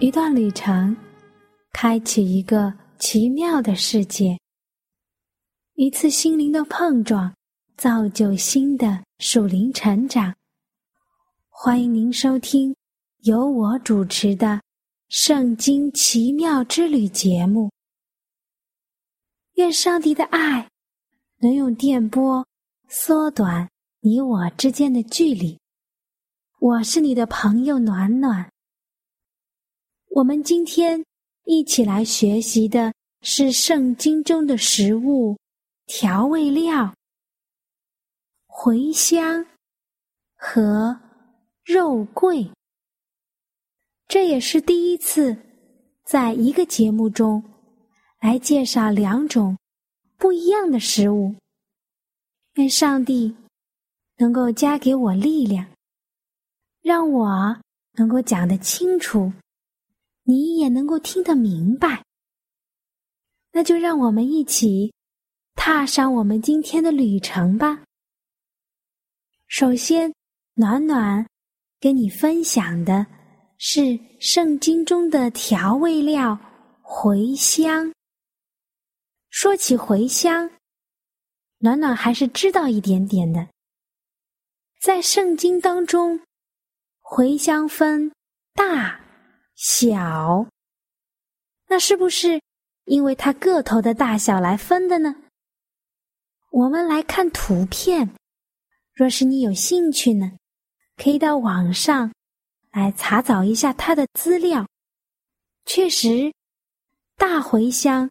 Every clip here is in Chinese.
一段旅程，开启一个奇妙的世界。一次心灵的碰撞，造就新的属灵成长。欢迎您收听由我主持的《圣经奇妙之旅》节目。愿上帝的爱能用电波缩短你我之间的距离。我是你的朋友暖暖。我们今天一起来学习的是圣经中的食物调味料——茴香和肉桂。这也是第一次在一个节目中来介绍两种不一样的食物。愿上帝能够加给我力量，让我能够讲得清楚。你也能够听得明白，那就让我们一起踏上我们今天的旅程吧。首先，暖暖跟你分享的是圣经中的调味料茴香。说起茴香，暖暖还是知道一点点的。在圣经当中，茴香分大。小，那是不是因为它个头的大小来分的呢？我们来看图片，若是你有兴趣呢，可以到网上来查找一下它的资料。确实，大茴香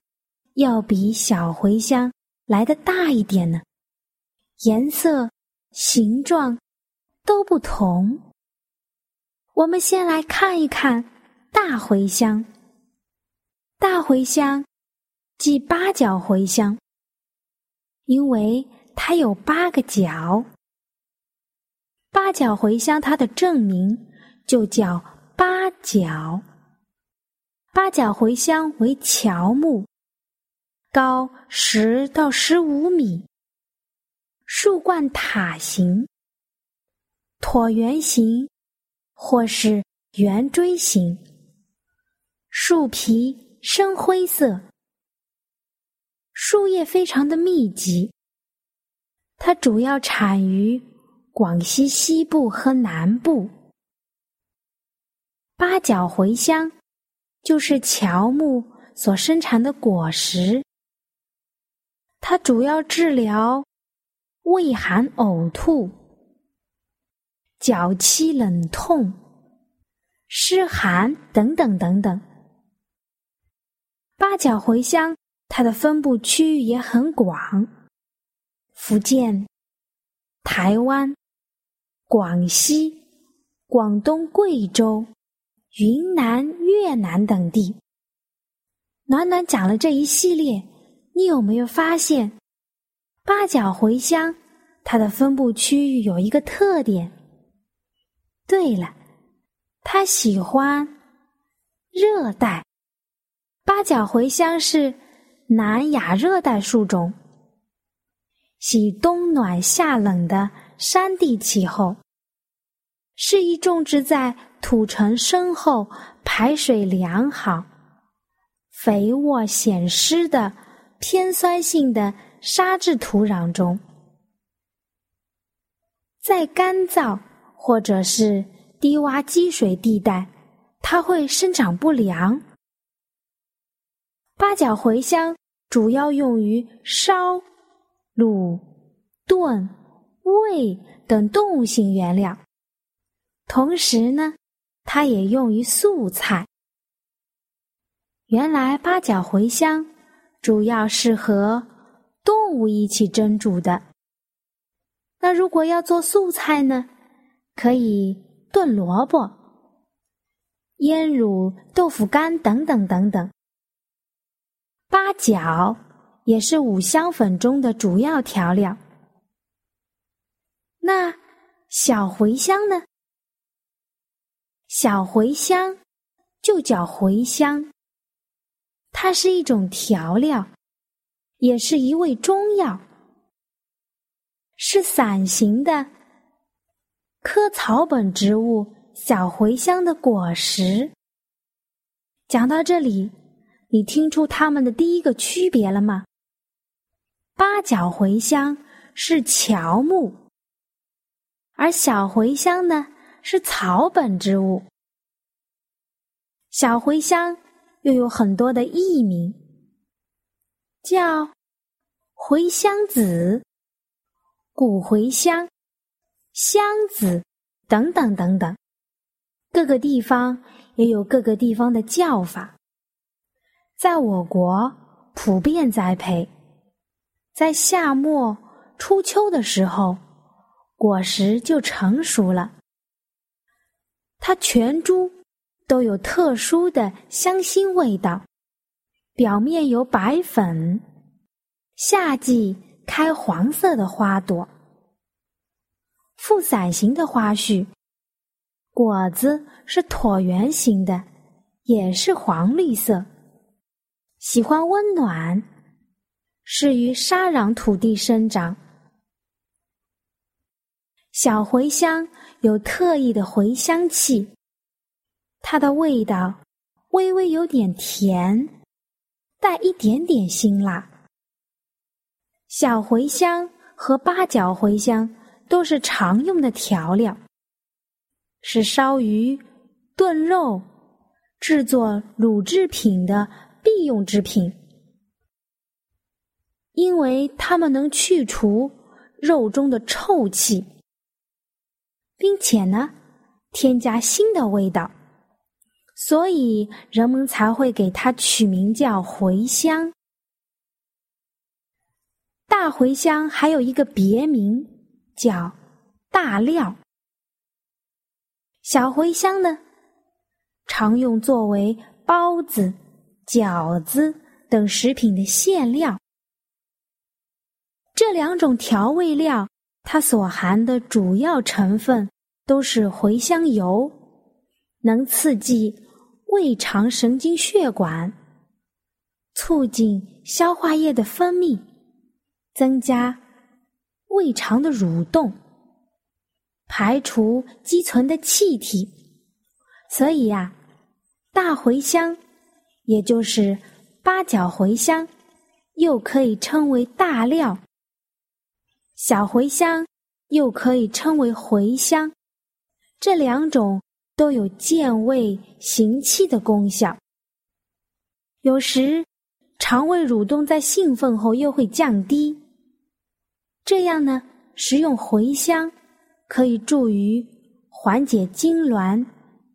要比小茴香来的大一点呢，颜色、形状都不同。我们先来看一看。大茴香，大茴香即八角茴香，因为它有八个角。八角茴香它的正名就叫八角。八角茴香为乔木，高十到十五米，树冠塔形、椭圆形或是圆锥形。树皮深灰色，树叶非常的密集。它主要产于广西西部和南部。八角茴香就是乔木所生产的果实，它主要治疗胃寒呕吐、脚气冷痛、湿寒等等等等。八角茴香，它的分布区域也很广，福建、台湾、广西、广东、贵州、云南、越南等地。暖暖讲了这一系列，你有没有发现，八角茴香它的分布区域有一个特点？对了，它喜欢热带。八角茴香是南亚热带树种，喜冬暖夏冷的山地气候，适宜种植在土层深厚、排水良好、肥沃显湿的偏酸性的沙质土壤中。在干燥或者是低洼积水地带，它会生长不良。八角茴香主要用于烧、卤、炖、煨等动物性原料，同时呢，它也用于素菜。原来八角茴香主要是和动物一起蒸煮的。那如果要做素菜呢，可以炖萝卜腌乳、豆腐干等等等等。八角也是五香粉中的主要调料。那小茴香呢？小茴香就叫茴香，它是一种调料，也是一味中药，是伞形的科草本植物小茴香的果实。讲到这里。你听出它们的第一个区别了吗？八角茴香是乔木，而小茴香呢是草本植物。小茴香又有很多的艺名，叫茴香子、古茴香、香子等等等等，各个地方也有各个地方的叫法。在我国普遍栽培，在夏末初秋的时候，果实就成熟了。它全株都有特殊的香辛味道，表面有白粉，夏季开黄色的花朵，复伞形的花序，果子是椭圆形的，也是黄绿色。喜欢温暖，适于沙壤土地生长。小茴香有特异的茴香气，它的味道微微有点甜，带一点点辛辣。小茴香和八角茴香都是常用的调料，是烧鱼、炖肉、制作乳制品的。必用之品，因为它们能去除肉中的臭气，并且呢，添加新的味道，所以人们才会给它取名叫茴香。大茴香还有一个别名叫大料。小茴香呢，常用作为包子。饺子等食品的馅料，这两种调味料，它所含的主要成分都是茴香油，能刺激胃肠神经血管，促进消化液的分泌，增加胃肠的蠕动，排除积存的气体。所以呀，大茴香。也就是八角茴香，又可以称为大料；小茴香又可以称为茴香，这两种都有健胃行气的功效。有时肠胃蠕动在兴奋后又会降低，这样呢，食用茴香可以助于缓解痉挛、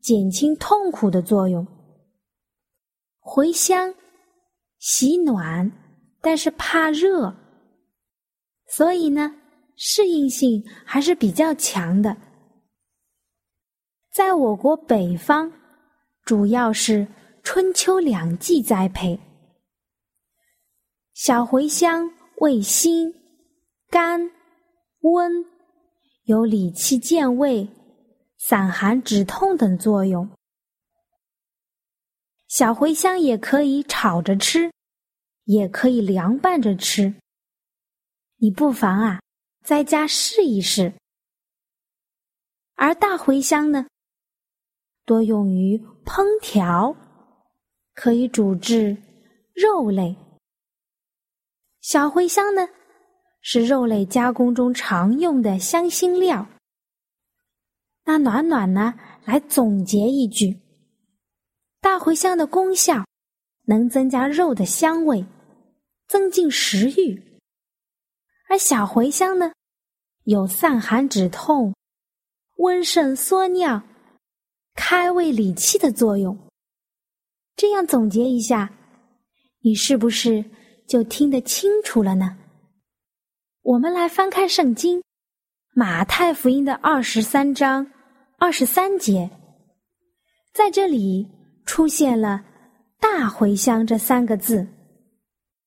减轻痛苦的作用。茴香喜暖，但是怕热，所以呢，适应性还是比较强的。在我国北方，主要是春秋两季栽培。小茴香味辛、甘、温，有理气健胃、散寒止痛等作用。小茴香也可以炒着吃，也可以凉拌着吃。你不妨啊，在家试一试。而大茴香呢，多用于烹调，可以煮制肉类。小茴香呢，是肉类加工中常用的香辛料。那暖暖呢，来总结一句。大茴香的功效能增加肉的香味，增进食欲；而小茴香呢，有散寒止痛、温肾缩尿、开胃理气的作用。这样总结一下，你是不是就听得清楚了呢？我们来翻开圣经《马太福音》的二十三章二十三节。在这里出现了“大茴香”这三个字，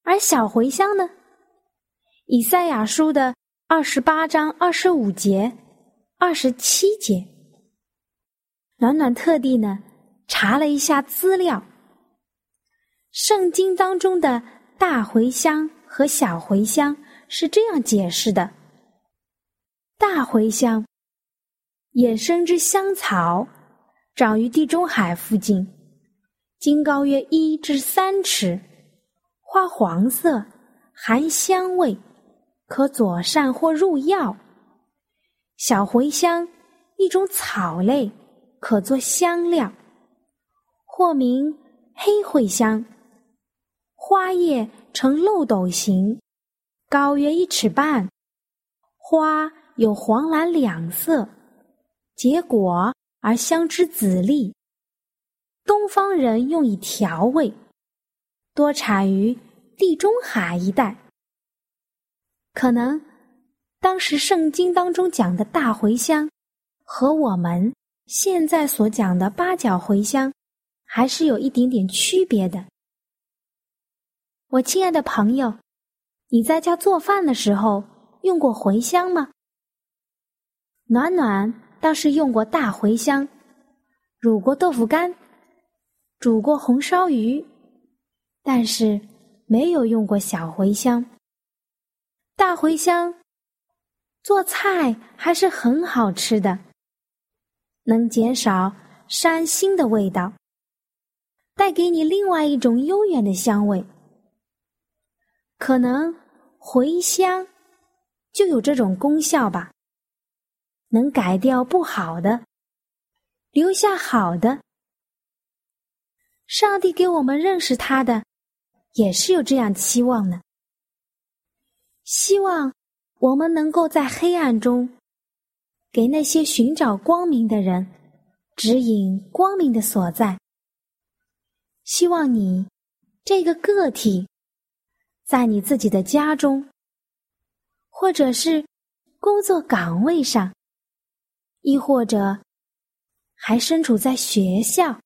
而小茴香呢？以赛亚书的二十八章二十五节、二十七节，暖暖特地呢查了一下资料，圣经当中的大茴香和小茴香是这样解释的：大茴香。野生之香草，长于地中海附近，茎高约一至三尺，花黄色，含香味，可佐膳或入药。小茴香，一种草类，可做香料，或名黑茴香。花叶呈漏斗形，高约一尺半，花有黄蓝两色。结果而香之籽粒，东方人用以调味，多产于地中海一带。可能当时圣经当中讲的大茴香，和我们现在所讲的八角茴香，还是有一点点区别的。我亲爱的朋友，你在家做饭的时候用过茴香吗？暖暖。倒是用过大茴香，卤过豆腐干，煮过红烧鱼，但是没有用过小茴香。大茴香做菜还是很好吃的，能减少膻腥的味道，带给你另外一种悠远的香味。可能茴香就有这种功效吧。能改掉不好的，留下好的。上帝给我们认识他的，也是有这样期望的。希望我们能够在黑暗中，给那些寻找光明的人指引光明的所在。希望你这个个体，在你自己的家中，或者是工作岗位上。亦或者，还身处在学校、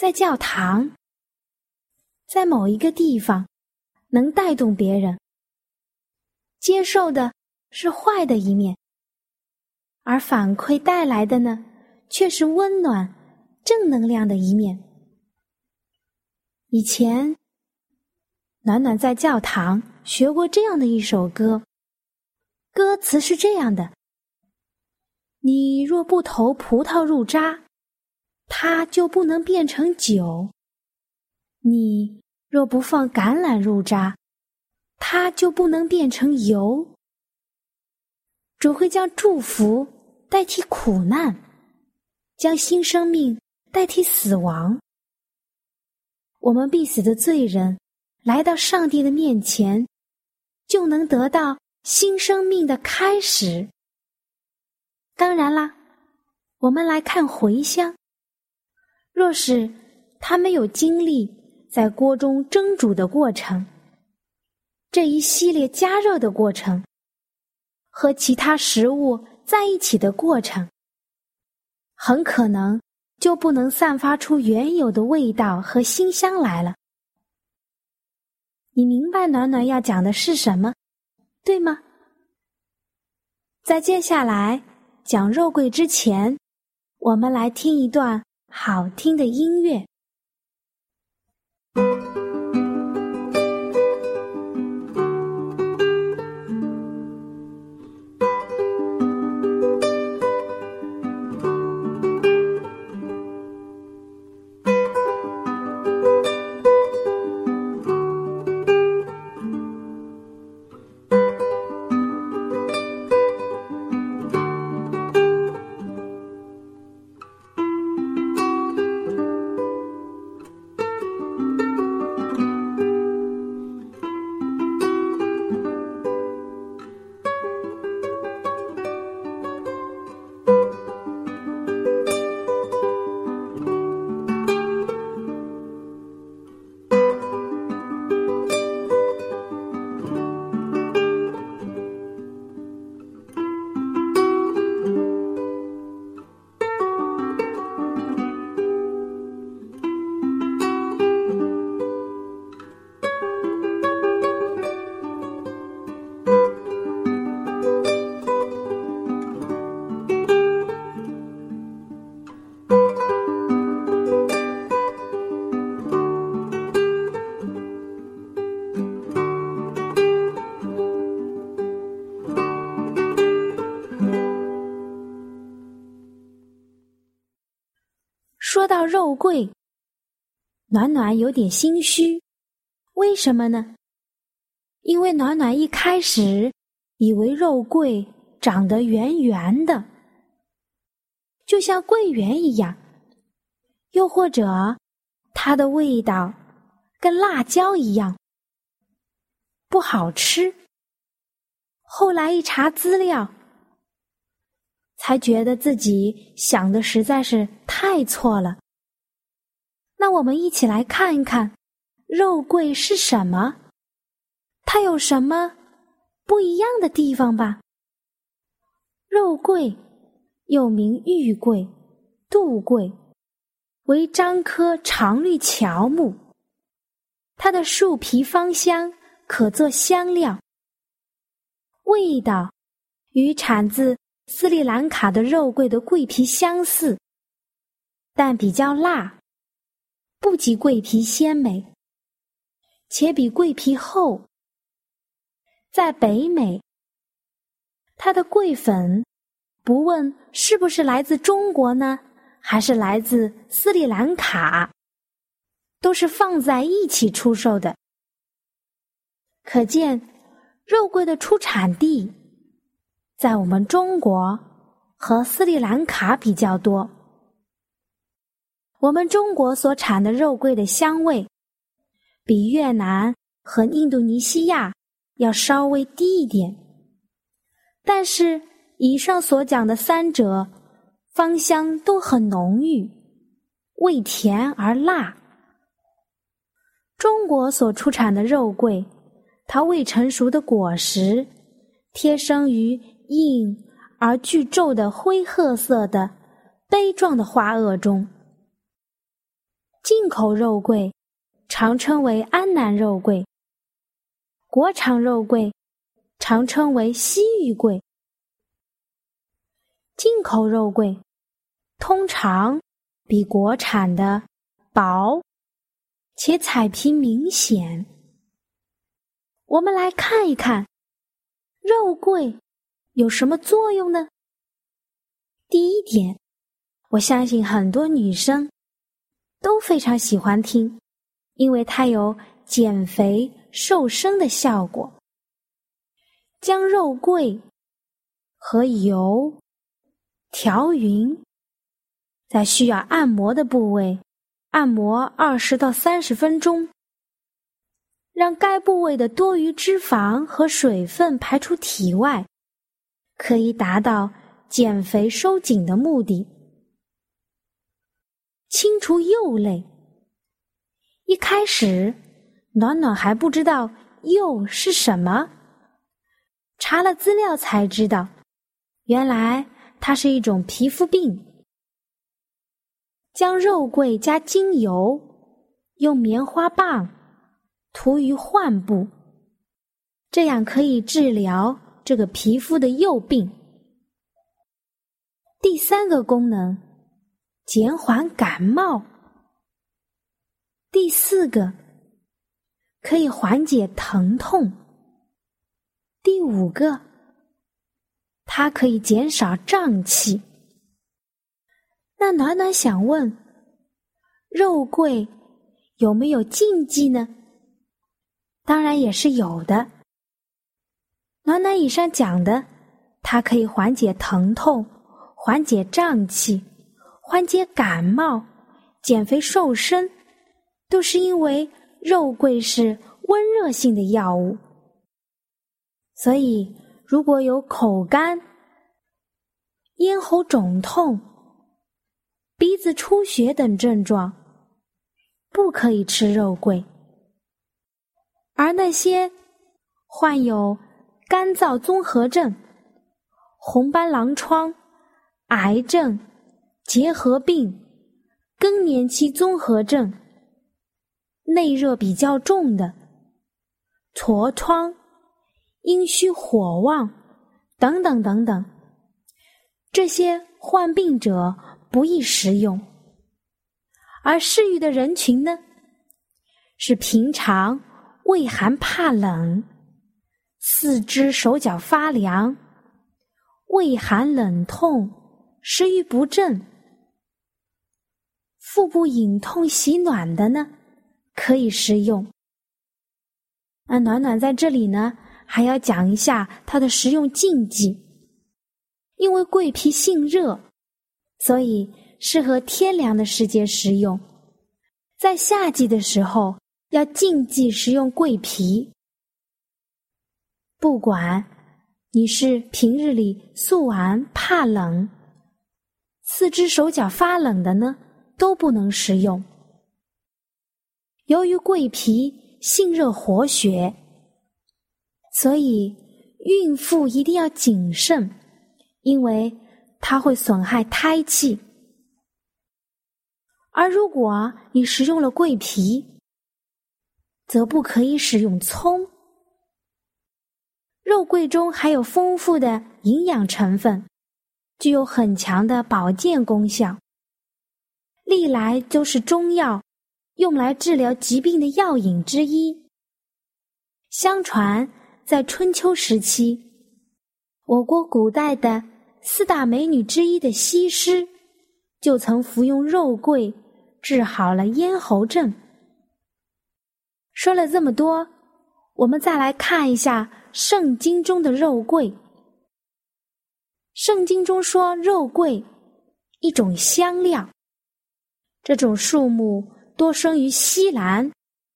在教堂、在某一个地方，能带动别人接受的是坏的一面，而反馈带来的呢，却是温暖、正能量的一面。以前，暖暖在教堂学过这样的一首歌，歌词是这样的。你若不投葡萄入渣，它就不能变成酒；你若不放橄榄入渣，它就不能变成油。主会将祝福代替苦难，将新生命代替死亡。我们必死的罪人来到上帝的面前，就能得到新生命的开始。当然啦，我们来看茴香。若是它没有经历在锅中蒸煮的过程，这一系列加热的过程和其他食物在一起的过程，很可能就不能散发出原有的味道和馨香来了。你明白暖暖要讲的是什么，对吗？在接下来。讲肉桂之前，我们来听一段好听的音乐。到肉桂，暖暖有点心虚，为什么呢？因为暖暖一开始以为肉桂长得圆圆的，就像桂圆一样，又或者它的味道跟辣椒一样不好吃。后来一查资料，才觉得自己想的实在是太错了。那我们一起来看一看，肉桂是什么？它有什么不一样的地方吧？肉桂又名玉桂、杜桂，为樟科常绿乔木。它的树皮芳香，可做香料。味道与产自斯里兰卡的肉桂的桂皮相似，但比较辣，不及桂皮鲜美，且比桂皮厚。在北美，它的桂粉，不问是不是来自中国呢，还是来自斯里兰卡，都是放在一起出售的。可见，肉桂的出产地在我们中国和斯里兰卡比较多。我们中国所产的肉桂的香味，比越南和印度尼西亚。要稍微低一点，但是以上所讲的三者芳香都很浓郁，味甜而辣。中国所出产的肉桂，它未成熟的果实贴生于硬而具皱的灰褐色的杯状的花萼中。进口肉桂常称为安南肉桂。国产肉桂常称为西域桂，进口肉桂通常比国产的薄，且彩皮明显。我们来看一看肉桂有什么作用呢？第一点，我相信很多女生非常喜欢听，因为它有减肥。瘦身的效果，将肉桂和油调匀，在需要按摩的部位按摩二十到三十分钟，让该部位的多余脂肪和水分排出体外，可以达到减肥收紧的目的。清除釉类，一开始。暖暖还不知道釉是什么，查了资料才知道，原来它是一种皮肤病。将肉桂加精油，用棉花棒涂于患部，这样可以治疗这个皮肤的釉病。第三个功能，减缓感冒。第四个。可以缓解疼痛。第五个，它可以减少胀气。那暖暖想问，肉桂有没有禁忌呢？当然也是有的。暖暖以上讲的，它可以缓解疼痛、缓解胀气、缓解感冒、减肥瘦身，都是因为。肉桂是温热性的药物，所以如果有口干、咽喉肿痛、鼻子出血等症状，不可以吃肉桂。而那些患有干燥综合症、红斑狼疮、癌症、结核病、更年期综合症。内热比较重的，痤疮、阴虚火旺等等等等，这些患病者不宜食用。而适宜的人群呢，是平常畏寒怕冷、四肢手脚发凉、胃寒冷痛、食欲不振、腹部隐痛喜暖的呢，可以食用。那暖暖在这里呢，还要讲一下它的食用禁忌。因为桂皮性热，所以适合天凉的时节食用。在夏季的时候，要禁忌食用桂皮。不管你是平日里素寒怕冷，四肢手脚发冷的呢，都不能食用。由于桂皮性热活血，所以孕妇一定要谨慎。因为它会损害胎气，而如果你食用了桂皮，则不可以使用葱。肉桂中含有丰富的营养成分，具有很强的保健功效，历来都是中药用来治疗疾病的药引之一。相传，在春秋时期。我国古代的四大美女之一的西施，就曾服用肉桂治好了咽喉症。说了这么多，我们再来看一下圣经中的肉桂。圣经中说，肉桂一种香料，这种树木多生于西兰，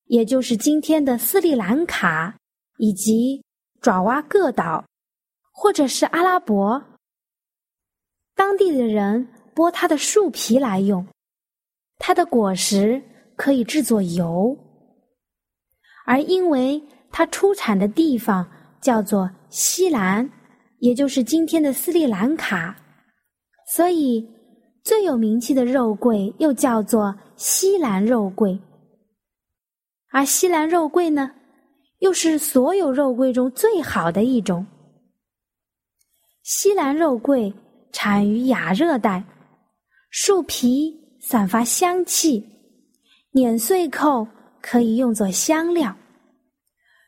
也就是今天的斯里兰卡以及爪哇各岛。或者是阿拉伯，当地的人剥它的树皮来用，它的果实可以制作油，而因为它出产的地方叫做西兰，也就是今天的斯里兰卡，所以最有名气的肉桂又叫做西兰肉桂。而西兰肉桂呢，又是所有肉桂中最好的一种。西兰肉桂产于亚热带，树皮散发香气，碾碎后可以用作香料。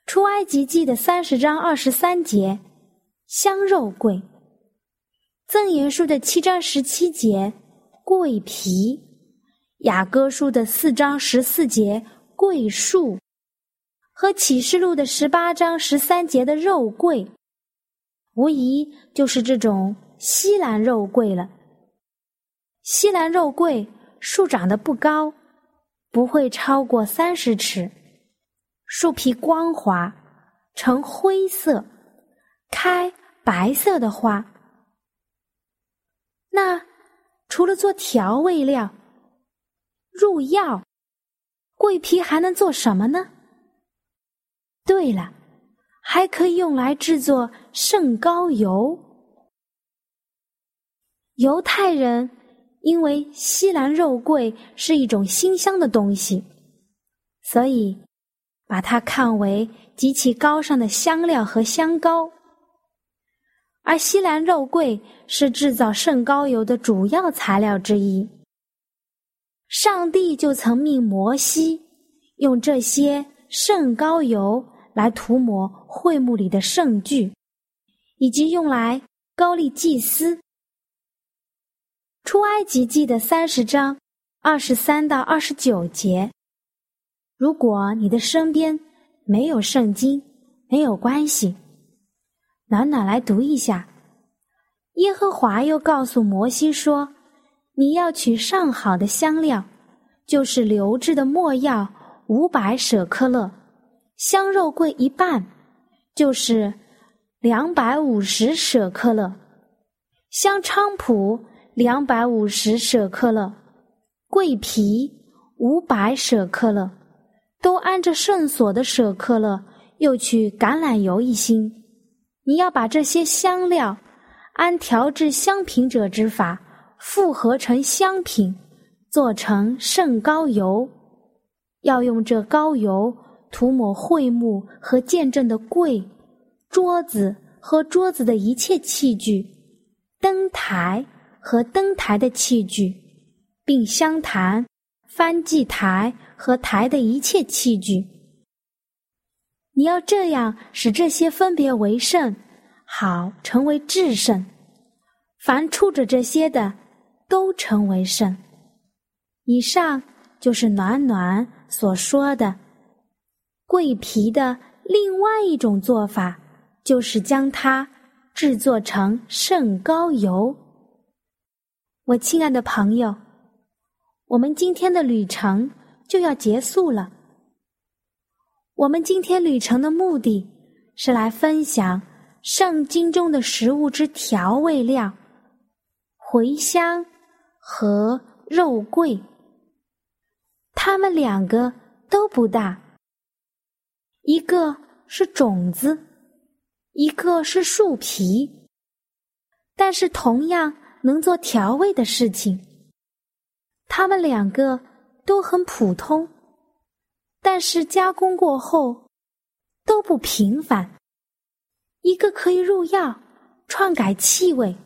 出埃及记的三十章二十三节，香肉桂；赠言书的七章十七节，桂皮；雅歌书的四章十四节，桂树；和启示录的十八章十三节的肉桂。无疑就是这种西兰肉桂了。西兰肉桂树长得不高，不会超过三十尺，树皮光滑，呈灰色，开白色的花。那除了做调味料、入药，桂皮还能做什么呢？对了。还可以用来制作圣膏油。犹太人因为西兰肉桂是一种馨香的东西，所以把它看为极其高尚的香料和香膏。而西兰肉桂是制造圣膏油的主要材料之一。上帝就曾命摩西用这些圣膏油。来涂抹会幕里的圣具，以及用来高丽祭司。出埃及记的三十章二十三到二十九节。如果你的身边没有圣经，没有关系，暖暖来读一下。耶和华又告诉摩西说：“你要取上好的香料，就是流质的没药五百舍克勒。”香肉桂一半，就是两百五十舍克勒；香菖蒲两百五十舍克勒；桂皮五百舍克勒，都按着圣所的舍克勒。又取橄榄油一星。你要把这些香料按调制香品者之法复合成香品，做成圣膏油。要用这膏油。涂抹会幕和见证的柜、桌子和桌子的一切器具，灯台和灯台的器具，并香坛、翻祭台和台的一切器具。你要这样使这些分别为圣，好成为至圣。凡触着这些的，都成为圣。以上就是暖暖所说的桂皮的另外一种做法，就是将它制作成圣膏油。我亲爱的朋友，我们今天的旅程就要结束了。我们今天旅程的目的是来分享圣经中的食物之调味料——茴香和肉桂。它们两个都不大，一个是种子，一个是树皮，但是同样能做调味的事情。它们两个都很普通，但是加工过后都不平凡。一个可以入药，篡改气味，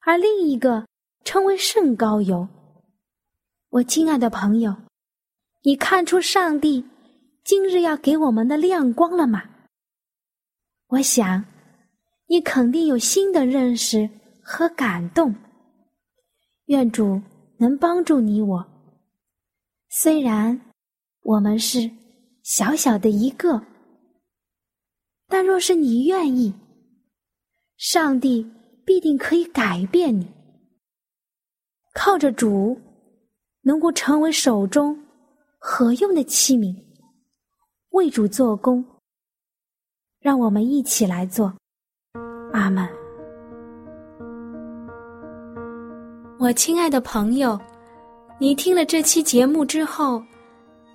而另一个称为圣膏油。我亲爱的朋友。你看出上帝今日要给我们的亮光了吗？我想，你肯定有新的认识和感动。愿主能帮助你我。虽然我们是小小的一个，但若是你愿意，上帝必定可以改变你。靠着主，能够成为手中。何用的器皿，为主做工。让我们一起来做，阿门。我亲爱的朋友，你听了这期节目之后，